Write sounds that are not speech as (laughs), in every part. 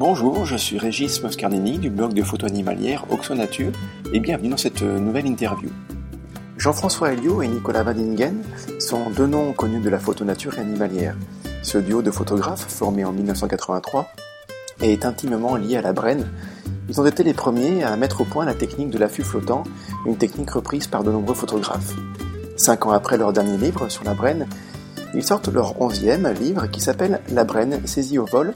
Bonjour, je suis Régis Moscardini du blog de photo animalière Oxonature et bienvenue dans cette nouvelle interview. Jean-François Helio et Nicolas Vadingen sont deux noms connus de la photo nature et animalière. Ce duo de photographes, formé en 1983, est intimement lié à la Brenne. Ils ont été les premiers à mettre au point la technique de l'affût flottant, une technique reprise par de nombreux photographes. Cinq ans après leur dernier livre sur la Brenne, ils sortent leur onzième livre qui s'appelle La Brenne saisie au vol,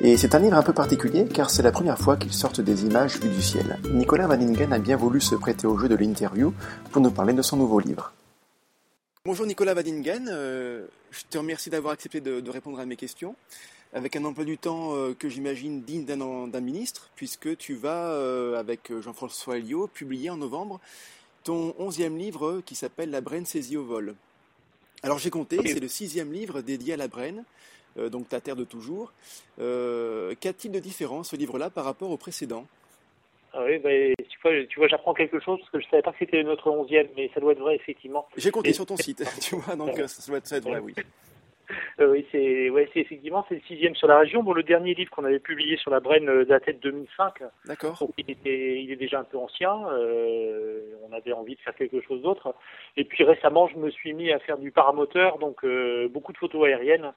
et c'est un livre un peu particulier car c'est la première fois qu'ils sortent des images vues du ciel. Nicolas Vaningen a bien voulu se prêter au jeu de l'interview pour nous parler de son nouveau livre. Bonjour Nicolas Vadingen, euh, je te remercie d'avoir accepté de, répondre à mes questions, avec un emploi du temps euh, que j'imagine digne d'un ministre, puisque tu vas, euh, avec Jean-François Elio, publier en novembre ton onzième livre qui s'appelle La Brenne saisie au vol. Alors j'ai compté, c'est le sixième livre dédié à la Brenne, euh, donc ta terre de toujours. Euh, Qu'a-t-il de différent ce livre-là par rapport au précédent? Ah oui, bah, tu vois, tu vois j'apprends quelque chose parce que je ne savais pas que c'était notre onzième, mais ça doit être vrai effectivement. J'ai compté sur ton site, (laughs) tu vois, donc ça doit être vrai, oui. Euh, oui, c'est ouais, effectivement c'est le sixième sur la région. Bon, le dernier livre qu'on avait publié sur la Brenne euh, datait de 2005. D'accord. Il était, il est déjà un peu ancien. Euh, on avait envie de faire quelque chose d'autre. Et puis récemment, je me suis mis à faire du paramoteur, donc beaucoup de photos aériennes.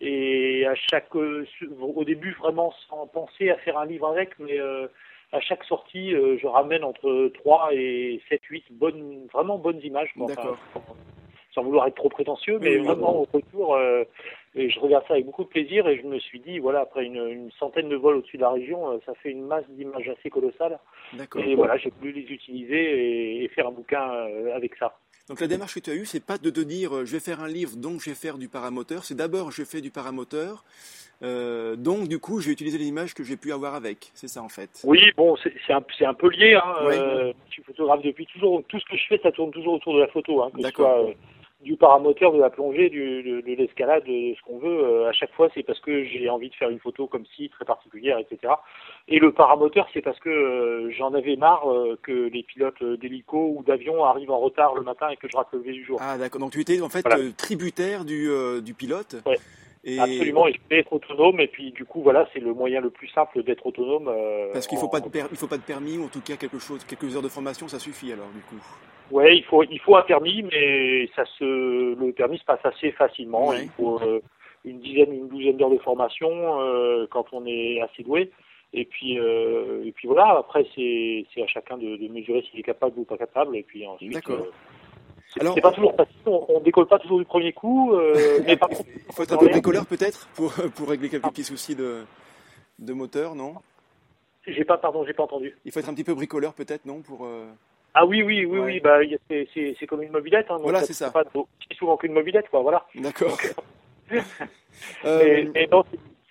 Et à chaque, au début vraiment sans penser à faire un livre avec, mais à chaque sortie, je ramène entre 3 et 7, 8 bonnes, vraiment bonnes images. D'accord sans vouloir être trop prétentieux, mais vraiment au retour, euh, et je regarde ça avec beaucoup de plaisir et je me suis dit, voilà, après une, une centaine de vols au-dessus de la région, euh, ça fait une masse d'images assez colossale. Et voilà, j'ai voulu les utiliser et, faire un bouquin euh, avec ça. Donc la démarche que tu as eue, c'est pas de te dire je vais faire un livre, donc je vais faire du paramoteur. C'est d'abord je fais du paramoteur, euh, donc du coup je vais utiliser les images que j'ai pu avoir avec. C'est ça en fait. Oui, bon, c'est un, un, peu lié. Hein. je suis photographe depuis toujours. Tout ce que je fais, ça tourne toujours autour de la photo. Hein, D'accord du paramoteur, de la plongée, du, de, de l'escalade, de ce qu'on veut. Euh, à chaque fois, c'est parce que j'ai envie de faire une photo comme ci, très particulière, etc. Et le paramoteur, c'est parce que euh, j'en avais marre euh, que les pilotes d'hélico ou d'avion arrivent en retard le matin et que je rate le lever du jour. Ah d'accord, donc tu étais en fait tributaire du, du pilote ouais. Et... Absolument, et je peux être autonome, et puis du coup, voilà, c'est le moyen le plus simple d'être autonome. Parce qu'il ne faut, pas de il faut pas de permis, ou en tout cas quelque chose, quelques heures de formation, ça suffit alors, du coup. Ouais, il faut, il faut un permis, mais ça se, le permis se passe assez facilement. Il faut euh, une dizaine, une douzaine d'heures de formation euh, quand on est assez doué. Et puis, euh, et puis voilà. Après, c'est, c'est à chacun de, de mesurer s'il est capable ou pas capable. Et puis ensuite. D'accord. C'est pas toujours facile, on, ne décolle pas toujours du premier coup. mais (laughs) par contre, il faut être un peu bricoleur peut-être pour, pour régler quelques petits soucis de, de moteur, non? J'ai pas, pardon, j'ai pas entendu. Il faut être un petit peu bricoleur peut-être, non pour, ah oui, oui, oui, oui, bah, c'est comme une mobilette. Hein, voilà, c'est ça. Pas souvent qu'une mobilette, quoi, voilà. D'accord. (laughs) euh... mais, non,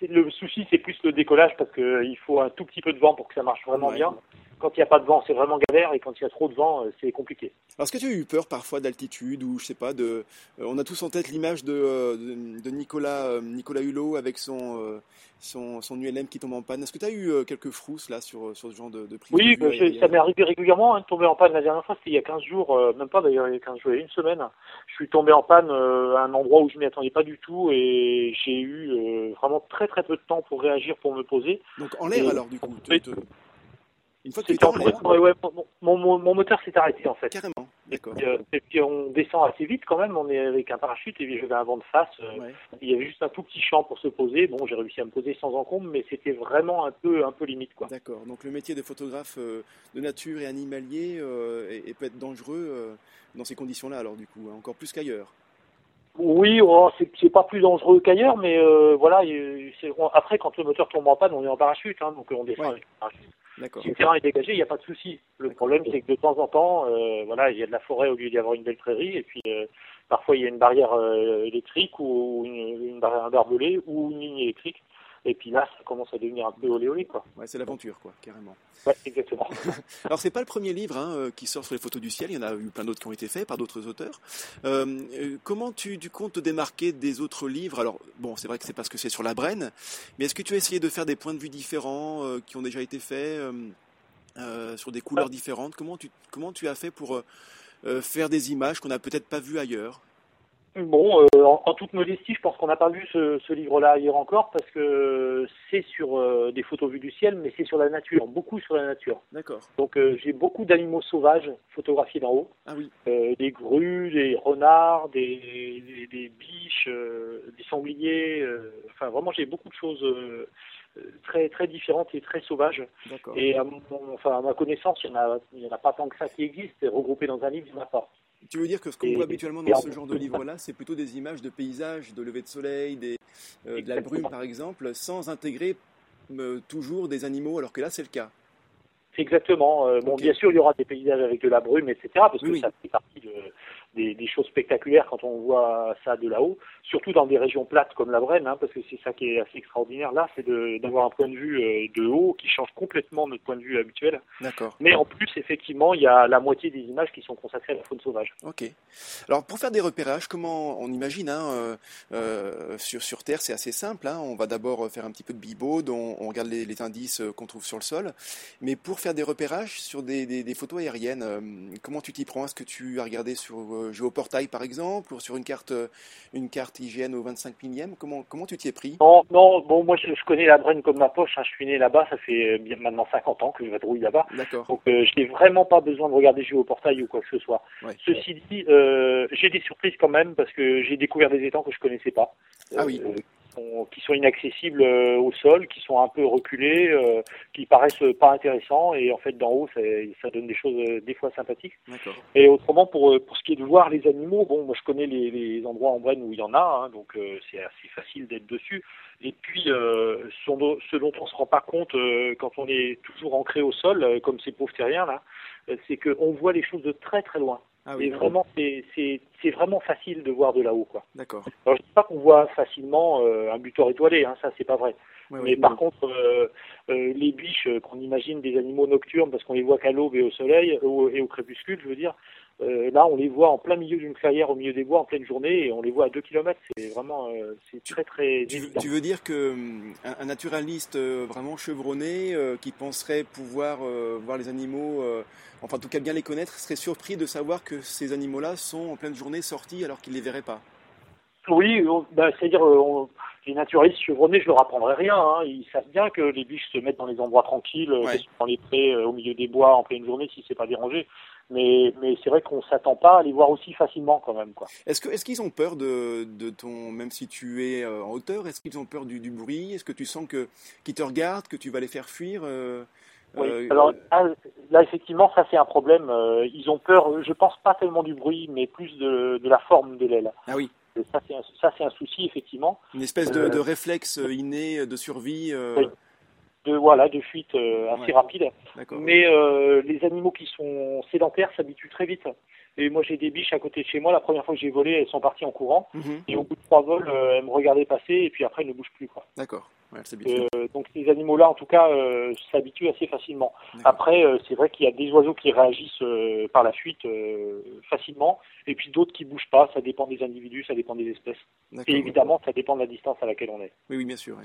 le souci, c'est plus le décollage parce qu'il faut un tout petit peu de vent pour que ça marche vraiment bien quand il n'y a pas de vent, c'est vraiment galère, et quand il y a trop de vent, euh, c'est compliqué. Alors, est-ce que tu as eu peur parfois d'altitude, ou je sais pas, de, euh, on a tous en tête l'image de, euh, de, Nicolas, Nicolas Hulot avec son, son, son, ULM qui tombe en panne. Est-ce que tu as eu quelques frousses là sur, sur ce genre de, de prise Oui, bah, ça m'est arrivé régulièrement hein, de tomber en panne. La dernière fois, c'était il y a 15 jours, même pas d'ailleurs, il y a 15 jours, il y a une semaine. Je suis tombé en panne à un endroit où je m'y attendais pas du tout, et j'ai eu vraiment très très peu de temps pour réagir, pour me poser. Donc en l'air alors, du coup une fois que tu en ouais, mon, mon, mon, moteur s'est arrêté en fait. Carrément, d'accord. Euh, et, puis on descend assez vite quand même, on est avec un parachute et puis j'avais un vent de face. Euh, il y avait juste un tout petit champ pour se poser. Bon, j'ai réussi à me poser sans encombre, mais c'était vraiment un peu, un peu limite quoi. D'accord. Donc le métier de photographe euh, de nature et animalier et, peut être dangereux dans ces conditions-là alors du coup, hein, encore plus qu'ailleurs. Oui, oh, c'est pas plus dangereux qu'ailleurs, mais voilà. Après, quand le moteur tombe en panne, on est en parachute, hein, donc on descend avec le parachute. Si le terrain est dégagé, il n'y a pas de souci. Le problème, c'est que de temps en temps, euh, voilà, il y a de la forêt au lieu d'y avoir une belle prairie, et puis euh, parfois il y a une barrière euh, électrique ou une, une barrière barbelée ou une ligne électrique. Et puis là, ça commence à devenir un peu olé olé, quoi. Ouais, c'est l'aventure, quoi, carrément. Ouais, exactement. (laughs) Alors, c'est pas le premier livre hein, euh, qui sort sur les photos du ciel. Il y en a eu plein d'autres qui ont été faits par d'autres auteurs. Euh, euh, comment tu, tu, comptes te démarquer des autres livres? Alors, bon, c'est vrai que c'est parce que c'est sur la Brenne, mais est-ce que tu as essayé de faire des points de vue différents qui ont déjà été faits sur des couleurs différentes? Comment tu, comment tu as fait pour faire des images qu'on n'a peut-être pas vues ailleurs? Bon, euh, en, toute modestie, je pense qu'on n'a pas vu ce, livre-là hier encore parce que c'est sur euh, des photos vues du ciel, mais c'est sur la nature, beaucoup sur la nature. D'accord. Donc euh, j'ai beaucoup d'animaux sauvages photographiés d'en haut. Ah oui. des grues, des renards, des, des, biches, des sangliers. enfin, vraiment, j'ai beaucoup de choses très très différentes et très sauvages. Et à, enfin, à ma connaissance, il n'y en, en, a pas tant que ça qui existe. Regroupé dans un livre, il n'y en a pas. Tu veux dire que ce qu'on voit habituellement dans ce genre de livre-là, c'est plutôt des images de paysages, de lever de soleil, des, euh, de la brume par exemple, sans intégrer euh, toujours des animaux, alors que là c'est le cas. Exactement. Euh, bon, bien sûr, il y aura des paysages avec de la brume, etc., parce que ça fait partie de, des, choses spectaculaires quand on voit ça de là-haut, surtout dans des régions plates comme la Brenne, hein, parce que c'est ça qui est assez extraordinaire là, c'est d'avoir un point de vue euh, de haut qui change complètement notre point de vue habituel. D'accord. Mais en plus, effectivement, il y a la moitié des images qui sont consacrées à la faune sauvage. Ok. Alors pour faire des repérages, comment on imagine hein, euh, euh, sur, sur Terre, c'est assez simple. Hein, on va d'abord faire un petit peu de bibaude, on, on regarde les, les indices qu'on trouve sur le sol. Mais pour faire des repérages sur des, des, des photos aériennes, comment tu t'y prends? Est-ce que tu as regardé sur euh, géoportail par exemple, ou sur une carte, euh, une carte IGN au 25 millième Comment, comment tu t'y es pris? Non, non, bon, moi je, connais la Brenne comme ma poche, hein. je suis né là-bas, ça fait euh, bien maintenant 50 ans que je vadrouille là-bas. D'accord. Donc je n'ai vraiment pas besoin de regarder géoportail ou quoi que ce soit. Ceci dit, j'ai des surprises quand même parce que j'ai découvert des étangs que je connaissais pas. Ah oui qui sont inaccessibles euh, au sol, qui sont un peu reculés, euh, qui paraissent pas intéressants et en fait d'en haut ça, ça, donne des choses euh, des fois sympathiques. Et autrement pour pour ce qui est de voir les animaux, bon moi je connais les, les endroits en Brenne où il y en a, hein, donc c'est assez facile d'être dessus. Et puis ce dont on se rend pas compte quand on est toujours ancré au sol, comme ces pauvres terriens là, c'est qu'on voit les choses de très très loin. Ah oui, vraiment, c'est vraiment facile de voir de là-haut, quoi. D'accord. Alors je dis pas qu'on voit facilement euh, un butor étoilé, hein, ça c'est pas vrai. Mais par contre, euh, euh, les biches qu'on imagine des animaux nocturnes parce qu'on les voit qu'à l'aube et au soleil et au crépuscule, je veux dire, là on les voit en plein milieu d'une clairière au milieu des bois en pleine journée et on les voit à 2 km. C'est vraiment c'est très très. Tu, tu, veux dire que hum, un, naturaliste vraiment chevronné qui penserait pouvoir voir les animaux enfin en tout cas bien les connaître, serait surpris de savoir que ces animaux-là sont en pleine journée sortis alors qu'ils ne les verraient pas? Oui, bah, c'est-à-dire euh, les naturalistes chevronnés, je leur apprendrai rien. Hein. Ils savent bien que les biches se mettent dans les endroits tranquilles, euh, dans les prés, euh, au milieu des bois, en pleine journée, si c'est pas dérangé. Mais, mais c'est vrai qu'on s'attend pas à les voir aussi facilement quand même. Quoi. Est-ce, que, est-ce qu'ils ont peur de, de ton, même si tu es en hauteur, est-ce qu'ils ont peur du, du bruit? Est-ce que tu sens que, qu'ils te regardent, que tu vas les faire fuir oui. Euh, Alors là, effectivement, ça c'est un problème. Euh, ils ont peur, je pense pas tellement du bruit, mais plus de, de la forme de l'aile. Ah oui. ça c'est un, ça c'est un souci effectivement. Une espèce de, de euh, réflexe inné de survie. Oui. De voilà, de fuite assez rapide. Mais les animaux qui sont sédentaires s'habituent très vite. Et moi, j'ai des biches à côté de chez moi. La première fois que j'ai volé, elles sont parties en courant. Mhm. Et au bout de trois vols, elles me regardaient passer et puis après, elles ne bougent plus. D'accord. Euh, donc ces animaux-là, en tout cas, euh, s'habituent assez facilement. Après, euh, c'est vrai qu'il y a des oiseaux qui réagissent par la fuite facilement, et puis d'autres qui bougent pas. Ça dépend des individus, ça dépend des espèces. Et évidemment, ça dépend de la distance à laquelle on est. Oui, oui bien sûr.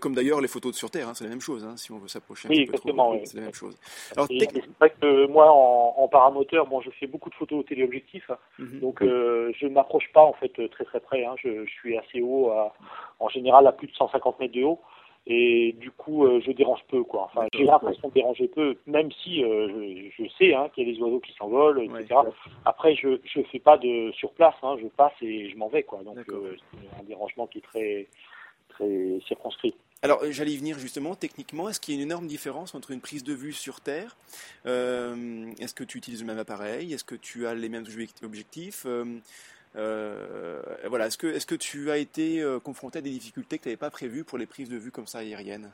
comme d'ailleurs les photos de sur Terre, hein, c'est la même chose. Hein, si on veut s'approcher un oui, exactement, trop, c'est la même chose. Alors, c'est vrai que moi, en, paramoteur, bon, je fais beaucoup de photos au téléobjectif, mhm. donc je ne m'approche pas en fait très très près. Hein. Je, je, suis assez haut, à, en général à plus de 150 mètres de haut et du coup euh, je dérange peu quoi. Enfin j'ai l'impression de déranger peu, même si euh, je, sais hein, qu'il y a des oiseaux qui s'envolent, etc. Après je je fais pas de sur place, hein, je passe et je m'en vais quoi. Donc euh, c'est un dérangement qui est très très circonscrit. Alors, j'allais y venir justement, techniquement, est-ce qu'il y a une énorme différence entre une prise de vue sur Terre Est-ce que tu utilises le même appareil Est-ce que tu as les mêmes objectifs voilà, est-ce que, est-ce que tu as été euh, confronté à des difficultés que tu n'avais pas prévues pour les prises de vue comme ça aériennes?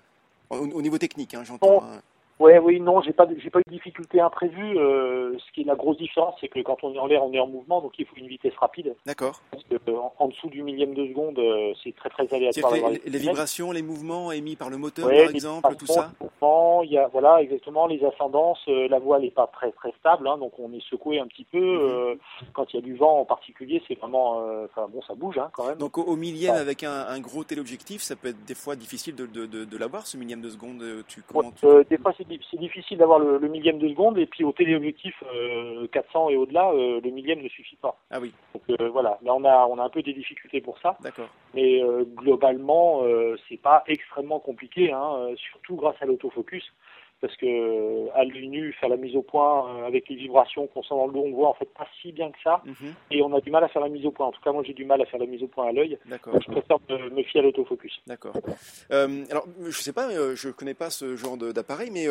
Au, niveau technique, hein, j'entends. Hein. Ouais, oui, non, j'ai pas, j'ai pas eu de difficulté imprévue. Euh, ce qui est la grosse différence, c'est que quand on est en l'air, on est en mouvement, donc il faut une vitesse rapide. D'accord. Parce que en, dessous du millième de seconde, c'est très très aléatoire. Les, les, vibrations, les mouvements émis par le moteur, par exemple, tout ça. il y a voilà exactement les ascendances. Euh, la voile n'est pas très très stable, hein, donc on est secoué un petit peu. Mhm. Euh, quand il y a du vent en particulier, c'est vraiment, euh, enfin bon, ça bouge hein, quand même. Donc au, millième avec un, gros téléobjectif, ça peut être des fois difficile de, de, de, l'avoir ce millième de seconde. Tu, comment des fois c'est difficile d'avoir le, millième de seconde et puis au téléobjectif 400 et au-delà, le millième ne suffit pas. Ah oui. Donc voilà, là on a on a un peu des difficultés pour ça. D'accord. Mais globalement, c'est pas extrêmement compliqué, hein, surtout grâce à l'autofocus parce que à l'œil nu, faire la mise au point euh, avec les vibrations qu'on sent dans le dos, on voit en fait pas si bien que ça, mhm. et on a du mal à faire la mise au point. En tout cas, moi j'ai du mal à faire la mise au point à l'œil. Donc je préfère me, fier à l'autofocus. D'accord. Euh, alors je sais pas, euh, je connais pas ce genre d'appareil, mais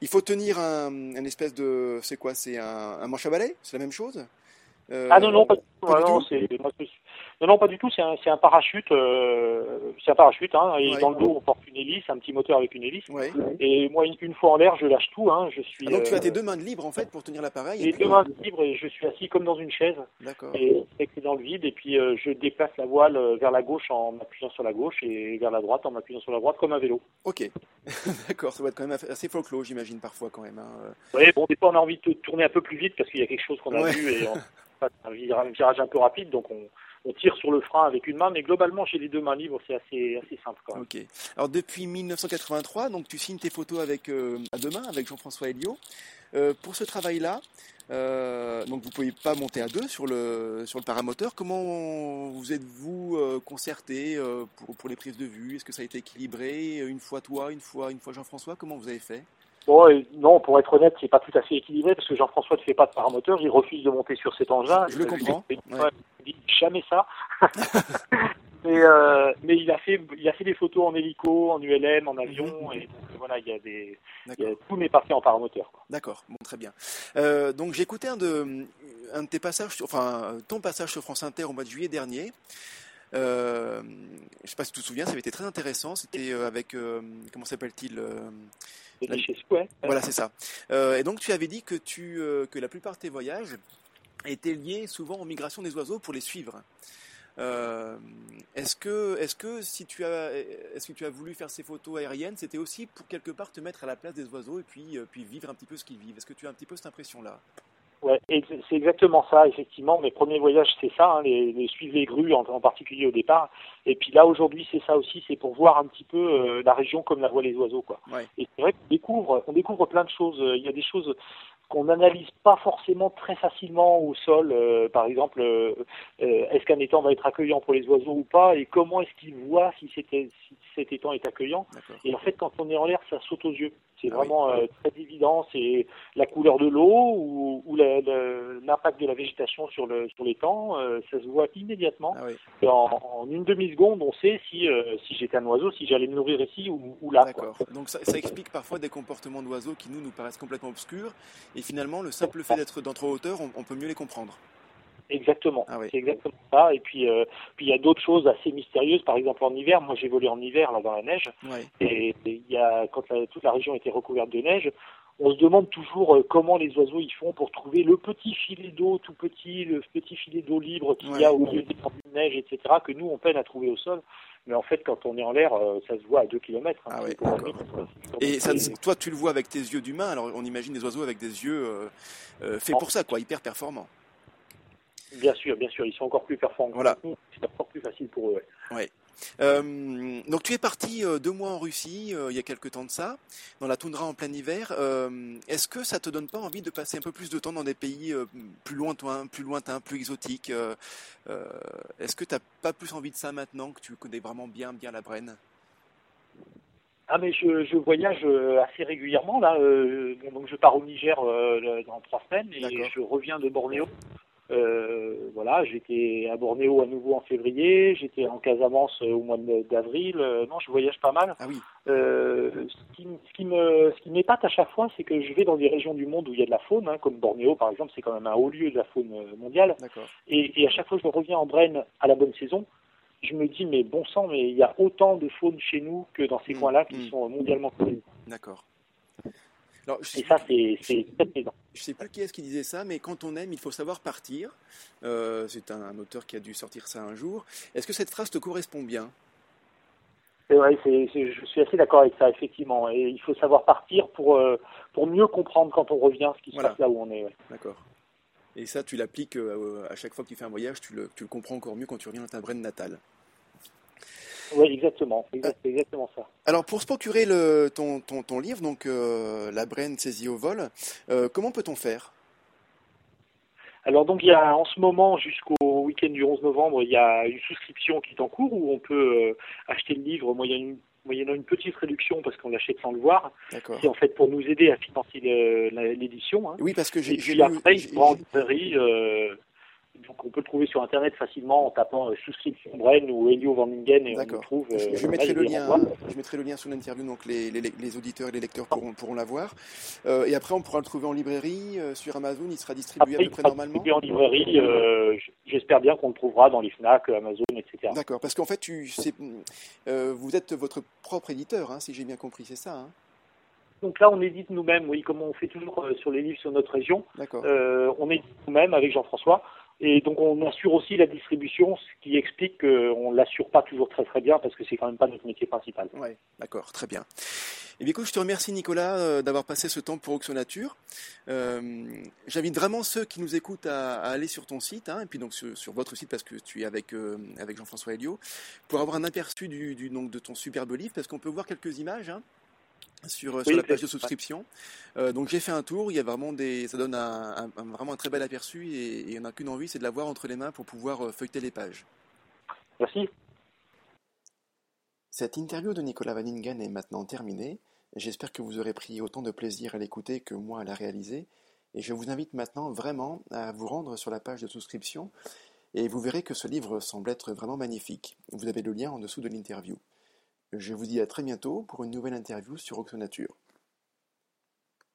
il faut tenir un, espèce de, c'est quoi, c'est un, un manche à balai, c'est la même chose? Ah non non pas, pas du tout. Non, non, pas du tout. C'est un, c'est un parachute. Euh, c'est un parachute. Hein, et dans le dos, on porte une hélice, un petit moteur avec une hélice. Et moi, une, fois en l'air, je lâche tout. Hein, je suis. Ah, donc tu as tes euh, deux mains libres en fait pour tenir l'appareil. Les deux mains libres et je suis assis comme dans une chaise. D'accord. Et c'est dans le vide. Et puis euh, je déplace la voile vers la gauche en m'appuyant sur la gauche et vers la droite en m'appuyant sur la droite comme un vélo. Ok. (laughs) D'accord. Ça va être quand même assez folklore, j'imagine parfois quand même. Hein. Oui. Bon, des fois on a envie de tourner un peu plus vite parce qu'il y a quelque chose qu'on a vu et (laughs) un virage un peu rapide, donc on, on tire sur le frein avec une main, mais globalement, j'ai les deux mains libres, c'est assez, assez simple. Quand même. Ok. Alors depuis 1983, donc tu signes tes photos avec euh, à deux mains avec Jean-François Elio. Euh, pour ce travail-là, euh, donc vous pouvez pas monter à deux sur le sur le paramoteur. Comment vous êtes-vous euh, concerté pour, pour les prises de vue? Est-ce que ça a été équilibré Une fois toi, une fois une fois Jean-François? Comment vous avez fait? Non, pour être honnête, c'est pas tout à fait équilibré parce que Jean-François ne fait pas de paramoteur, il refuse de monter sur cet engin. Je le comprends. Il dit jamais ça. (laughs) mais, euh, mais il a fait, il a fait des photos en hélico, en ULM, en avion, mhm. et voilà, il y a des, tout n'est parti en paramoteur. D'accord, bon, très bien. Euh, donc j'ai écouté un de, un de tes passages, enfin ton passage sur France Inter au mois de juillet dernier. Euh, je ne sais pas si tu te souviens, ça avait été très intéressant. C'était euh, avec, euh, comment s'appelle-t-il Voilà, c'est ça. et donc tu avais dit que, tu, que la plupart de tes voyages étaient liés souvent aux migrations des oiseaux pour les suivre. est-ce que, est-ce que si tu as, est-ce que tu as voulu faire ces photos aériennes, c'était aussi pour quelque part te mettre à la place des oiseaux et puis, puis vivre un petit peu ce qu'ils vivent? Est-ce que tu as un petit peu cette impression-là? Ouais, c'est exactement ça, effectivement. Mes premiers voyages, c'est ça, hein, les, les, suivre les grues en, particulier au départ. Et puis là, aujourd'hui, c'est ça aussi, c'est pour voir un petit peu euh, la région comme la voient les oiseaux, quoi. Et c'est vrai qu'on découvre, on découvre plein de choses. Il y a des choses qu'on n'analyse pas forcément très facilement au sol. Euh, par exemple, euh, est-ce qu'un étang va être accueillant pour les oiseaux ou pas? Et comment est-ce qu'ils voient si, si, cet étang est accueillant? Et en fait, quand on est en l'air, ça saute aux yeux. C'est ah vraiment euh, très évident. C'est la couleur de l'eau ou, ou l'impact de la végétation sur le sur l'étang. Euh, ça se voit immédiatement. Ah en, une demi seconde, on sait si euh, si j'étais un oiseau, si j'allais me nourrir ici ou, ou là. D'accord. Donc ça, ça, explique parfois des comportements d'oiseaux qui nous nous paraissent complètement obscurs et finalement le simple fait d'être d'entre hauteur, on peut mieux les comprendre. Exactement, ah c'est exactement ça. Et puis, euh, puis il y a d'autres choses assez mystérieuses. Par exemple, en hiver, moi j'ai volé en hiver là dans la neige, et il y a quand toute la région était recouverte de neige, on se demande toujours euh, comment les oiseaux y font pour trouver le petit filet d'eau tout petit, le petit filet d'eau libre qu'il y a au milieu des de neige, etc. Que nous on peine à trouver au sol. Mais en fait, quand on est en l'air, euh, ça se voit à 2 km. Hein, ah et ça, toi, tu le vois avec tes yeux d'humain. Alors, on imagine des oiseaux avec des yeux faits pour ça, quoi, hyper performants. Bien sûr, bien sûr, ils sont encore plus performants. Voilà. C'est encore plus facile pour eux. Ouais. Euh, donc tu es parti euh, deux mois en Russie euh, il y a quelque temps de ça, dans la toundra en plein hiver. Est-ce que ça te donne pas envie de passer un peu plus de temps dans des pays plus lointains, plus lointains, plus exotiques Est-ce que tu n'as pas plus envie de ça maintenant que tu connais vraiment bien bien la Brenne? Ah mais je, je, voyage assez régulièrement là. donc je pars au Niger dans trois semaines et je reviens de Bornéo. Euh, voilà, j'étais à Bornéo à nouveau en février, j'étais en Casamance au mois d'avril. Euh, non, je voyage pas mal. Ah oui. Euh, ce qui, ce qui me, ce qui m'épate à chaque fois, c'est que je vais dans des régions du monde où il y a de la faune, hein, comme Bornéo par exemple, c'est quand même un haut lieu de la faune mondiale. Et, et, à chaque fois que je reviens en Brenne à la bonne saison, je me dis mais bon sang, mais il y a autant de faune chez nous que dans ces mmh. coins-là qui mmh. sont mondialement connus. D'accord et ça, c'est très plaisant. Je sais plus qui est-ce qui disait ça, mais quand on aime, il faut savoir partir. Euh, c'est un, auteur qui a dû sortir ça un jour. Est-ce que cette phrase te correspond bien? Ouais, je suis assez d'accord avec ça, effectivement. Et il faut savoir partir pour, euh, pour mieux comprendre quand on revient ce qui se passe là où on est. D'accord. Et ça, tu l'appliques euh, à chaque fois que tu fais un voyage, tu le, tu le comprends encore mieux quand tu reviens dans ta Brenne natale. Oui, exactement. C'est exactement ça. Alors, pour se procurer le, ton, ton, ton livre, donc euh, La Brenne saisie au vol, comment peut-on faire? Alors donc il y a en ce moment jusqu'au week-end du 11 novembre, il y a une souscription qui est en cours où on peut euh, acheter le livre moyennant une petite réduction parce qu'on l'achète sans le voir. C'est en fait pour nous aider à financer l'édition. Hein. Oui, parce que j'ai. Et puis après, librairie euh, donc on peut le trouver sur internet facilement en tapant euh, souscription Bren ou Elio Van et on le trouve. je, euh, mettrai le lien, je mettrai le lien sous l'interview, donc les, les, auditeurs et les lecteurs pourront, pourront l'avoir. Euh, et après, on pourra le trouver en librairie, sur Amazon, il sera distribué à peu près normalement. en librairie, j'espère bien qu'on le trouvera dans les Fnac, Amazon, etc. D'accord, parce qu'en fait, tu, vous êtes votre propre éditeur, hein, si j'ai bien compris, c'est ça hein? Donc là, on édite nous-mêmes, oui, comme on fait toujours sur les livres sur notre région. Euh, on édite nous-mêmes avec Jean-François. Et donc on assure aussi la distribution, ce qui explique qu'on ne l'assure pas toujours très très bien parce que c'est quand même pas notre métier principal. Oui, d'accord, très bien. Et eh bien écoute, je te remercie Nicolas euh, d'avoir passé ce temps pour Auction. Euh, j'invite vraiment ceux qui nous écoutent à, aller sur ton site, hein, et puis donc sur, votre site parce que tu es avec, euh, avec Jean-François Elio, pour avoir un aperçu du, donc, de ton superbe livre, parce qu'on peut voir quelques images. Hein sur, sur la page de souscription. Euh, donc j'ai fait un tour, il y a vraiment des, ça donne un, vraiment un très bel aperçu et, il n'y en a qu'une envie, c'est de l'avoir entre les mains pour pouvoir euh, feuilleter les pages. Merci. Cette interview de Nicolas Vaningen est maintenant terminée. J'espère que vous aurez pris autant de plaisir à l'écouter que moi à la réaliser. Et je vous invite maintenant vraiment à vous rendre sur la page de souscription et vous verrez que ce livre semble être vraiment magnifique. Vous avez le lien en dessous de l'interview. Je vous dis à très bientôt pour une nouvelle interview sur Oxonature.